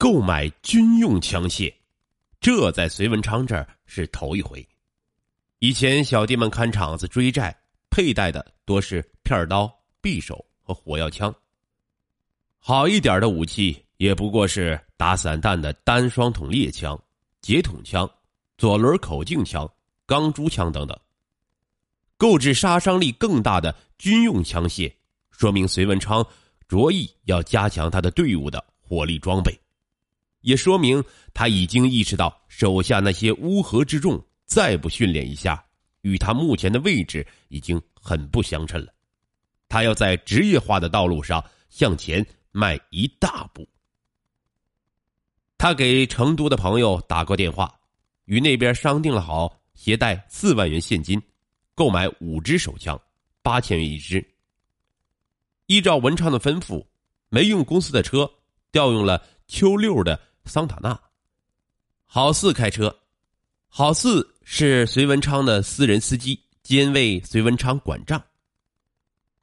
购买军用枪械，这在隋文昌这儿是头一回。以前小弟们看场子追债，佩戴的多是片刀、匕首和火药枪。好一点的武器也不过是打散弹的单双筒猎枪、截筒枪、左轮口径枪、钢珠枪等等。购置杀伤力更大的军用枪械，说明隋文昌着意要加强他的队伍的火力装备。也说明他已经意识到手下那些乌合之众再不训练一下，与他目前的位置已经很不相称了。他要在职业化的道路上向前迈一大步。他给成都的朋友打过电话，与那边商定了好，携带四万元现金，购买五支手枪，八千元一支。依照文昌的吩咐，没用公司的车，调用了邱六的。桑塔纳，郝四开车，郝四是隋文昌的私人司机，兼为隋文昌管账。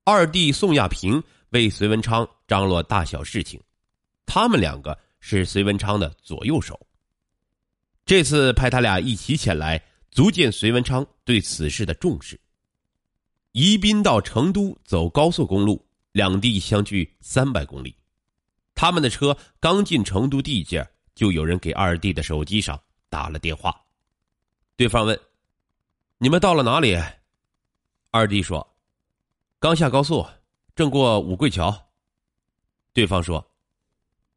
二弟宋亚平为隋文昌张罗大小事情，他们两个是隋文昌的左右手。这次派他俩一起前来，足见隋文昌对此事的重视。宜宾到成都走高速公路，两地相距三百公里。他们的车刚进成都地界，就有人给二弟的手机上打了电话。对方问：“你们到了哪里？”二弟说：“刚下高速，正过五桂桥。”对方说：“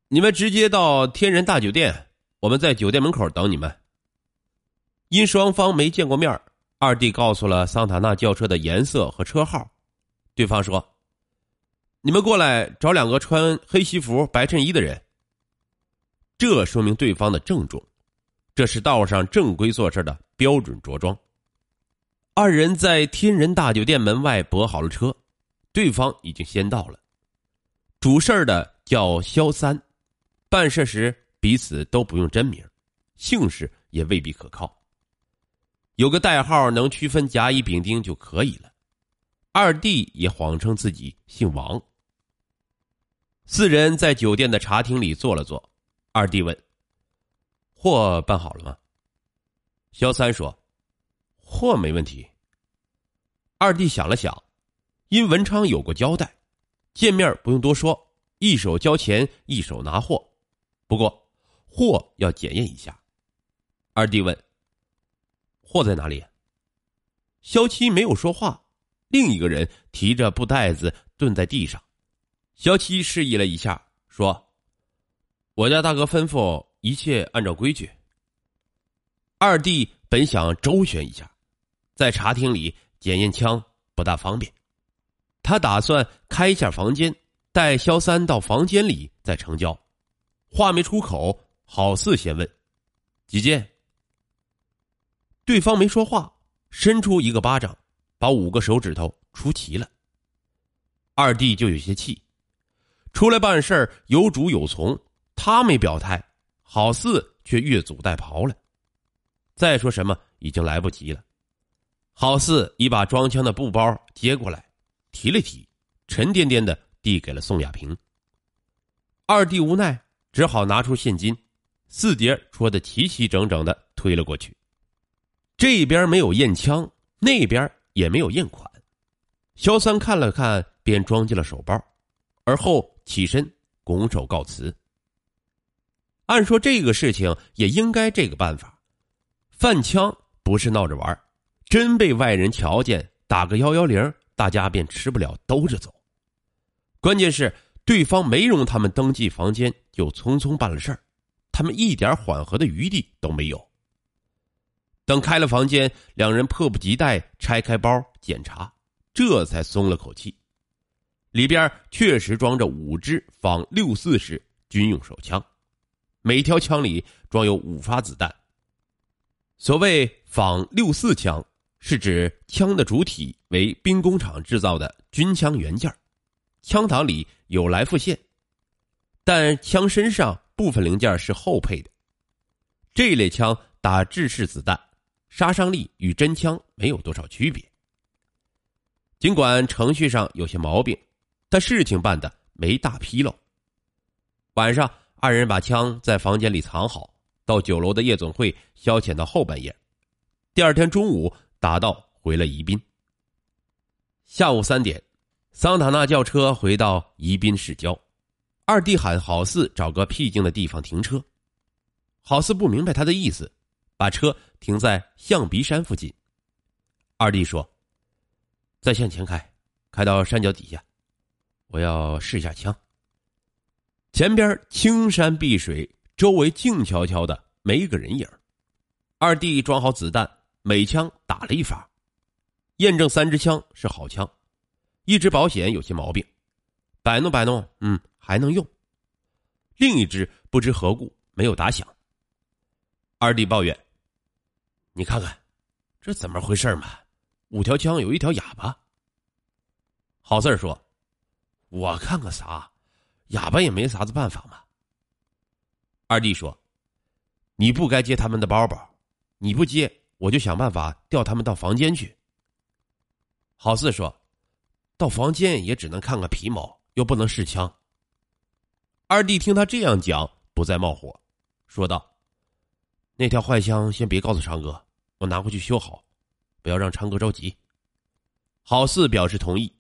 你们直接到天人大酒店，我们在酒店门口等你们。”因双方没见过面，二弟告诉了桑塔纳轿车的颜色和车号。对方说。你们过来找两个穿黑西服、白衬衣的人。这说明对方的郑重，这是道上正规做事的标准着装。二人在天人大酒店门外泊好了车，对方已经先到了。主事的叫肖三，办事时彼此都不用真名，姓氏也未必可靠，有个代号能区分甲乙丙丁就可以了。二弟也谎称自己姓王。四人在酒店的茶厅里坐了坐，二弟问：“货办好了吗？”肖三说：“货没问题。”二弟想了想，因文昌有过交代，见面不用多说，一手交钱一手拿货，不过货要检验一下。二弟问：“货在哪里？”肖七没有说话，另一个人提着布袋子蹲在地上。肖七示意了一下，说：“我家大哥吩咐一切按照规矩。”二弟本想周旋一下，在茶厅里检验枪不大方便，他打算开一下房间，带肖三到房间里再成交。话没出口，郝四先问：“几件？”对方没说话，伸出一个巴掌，把五个手指头出齐了。二弟就有些气。出来办事儿有主有从，他没表态，郝四却越俎代庖了。再说什么已经来不及了。郝四已把装枪的布包接过来，提了提，沉甸甸的递给了宋亚平。二弟无奈，只好拿出现金，四叠戳的齐齐整整的推了过去。这边没有验枪，那边也没有验款。肖三看了看，便装进了手包，而后。起身，拱手告辞。按说这个事情也应该这个办法，贩枪不是闹着玩真被外人瞧见，打个幺幺零，大家便吃不了兜着走。关键是对方没容他们登记房间，就匆匆办了事儿，他们一点缓和的余地都没有。等开了房间，两人迫不及待拆开包检查，这才松了口气。里边确实装着五支仿六四式军用手枪，每条枪里装有五发子弹。所谓仿六四枪，是指枪的主体为兵工厂制造的军枪原件，枪膛里有来复线，但枪身上部分零件是后配的。这一类枪打制式子弹，杀伤力与真枪没有多少区别。尽管程序上有些毛病。但事情办的没大纰漏。晚上，二人把枪在房间里藏好，到酒楼的夜总会消遣到后半夜。第二天中午打道回了宜宾。下午三点，桑塔纳轿车回到宜宾市郊，二弟喊郝四找个僻静的地方停车。郝四不明白他的意思，把车停在象鼻山附近。二弟说：“再向前开，开到山脚底下，我要试一下枪。”前边青山碧水，周围静悄悄的，没一个人影。二弟装好子弹，每枪打了一发，验证三支枪是好枪，一支保险有些毛病，摆弄摆弄，嗯，还能用。另一支不知何故没有打响。二弟抱怨：“你看看，这怎么回事嘛？五条枪有一条哑巴。”好事说：“我看看啥。”哑巴也没啥子办法嘛。二弟说：“你不该接他们的包包，你不接，我就想办法调他们到房间去。”郝四说：“到房间也只能看个皮毛，又不能试枪。”二弟听他这样讲，不再冒火，说道：“那条坏枪先别告诉昌哥，我拿回去修好，不要让昌哥着急。”郝四表示同意。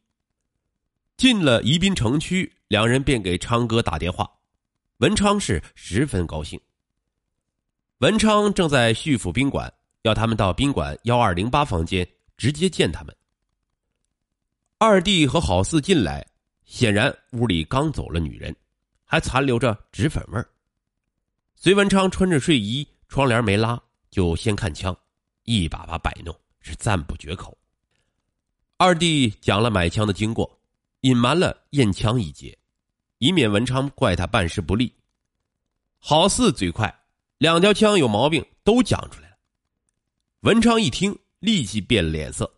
进了宜宾城区。两人便给昌哥打电话，文昌是十分高兴。文昌正在旭府宾馆，要他们到宾馆幺二零八房间直接见他们。二弟和郝四进来，显然屋里刚走了女人，还残留着纸粉味儿。隋文昌穿着睡衣，窗帘没拉，就先看枪，一把把摆弄，是赞不绝口。二弟讲了买枪的经过，隐瞒了验枪一节。以免文昌怪他办事不力。郝四嘴快，两条枪有毛病都讲出来了。文昌一听，立即变了脸色，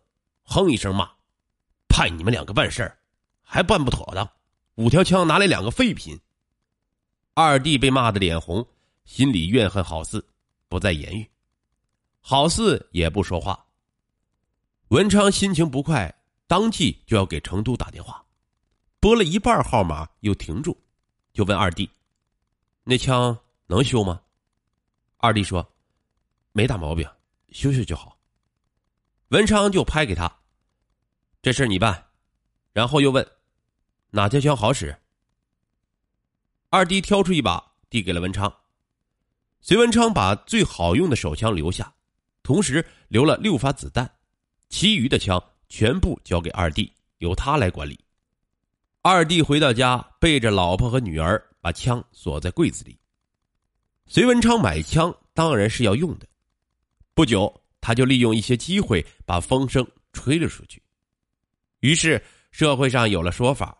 哼一声骂：“派你们两个办事儿，还办不妥当！五条枪拿来两个废品。”二弟被骂得脸红，心里怨恨郝四，不再言语。郝四也不说话。文昌心情不快，当即就要给成都打电话。拨了一半号码又停住，就问二弟：“那枪能修吗？”二弟说：“没大毛病，修修就好。”文昌就拍给他：“这事你办。”然后又问：“哪家枪好使？”二弟挑出一把递给了文昌。隋文昌把最好用的手枪留下，同时留了六发子弹，其余的枪全部交给二弟，由他来管理。二弟回到家，背着老婆和女儿，把枪锁在柜子里。隋文昌买枪当然是要用的，不久他就利用一些机会把风声吹了出去。于是社会上有了说法：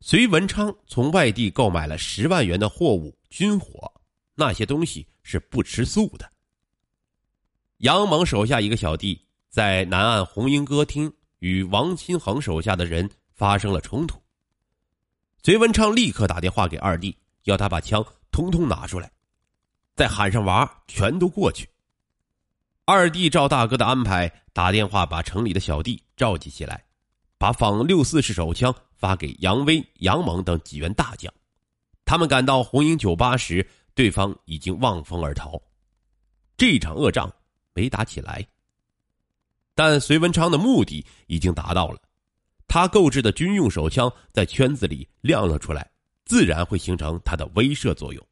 隋文昌从外地购买了十万元的货物军火，那些东西是不吃素的。杨猛手下一个小弟在南岸红缨歌厅与王新恒手下的人发生了冲突。隋文昌立刻打电话给二弟，要他把枪通通拿出来，再喊上娃，全都过去。二弟照大哥的安排，打电话把城里的小弟召集起来，把仿六四式手枪发给杨威、杨猛等几员大将。他们赶到红缨酒吧时，对方已经望风而逃。这场恶仗没打起来，但隋文昌的目的已经达到了。他购置的军用手枪在圈子里亮了出来，自然会形成他的威慑作用。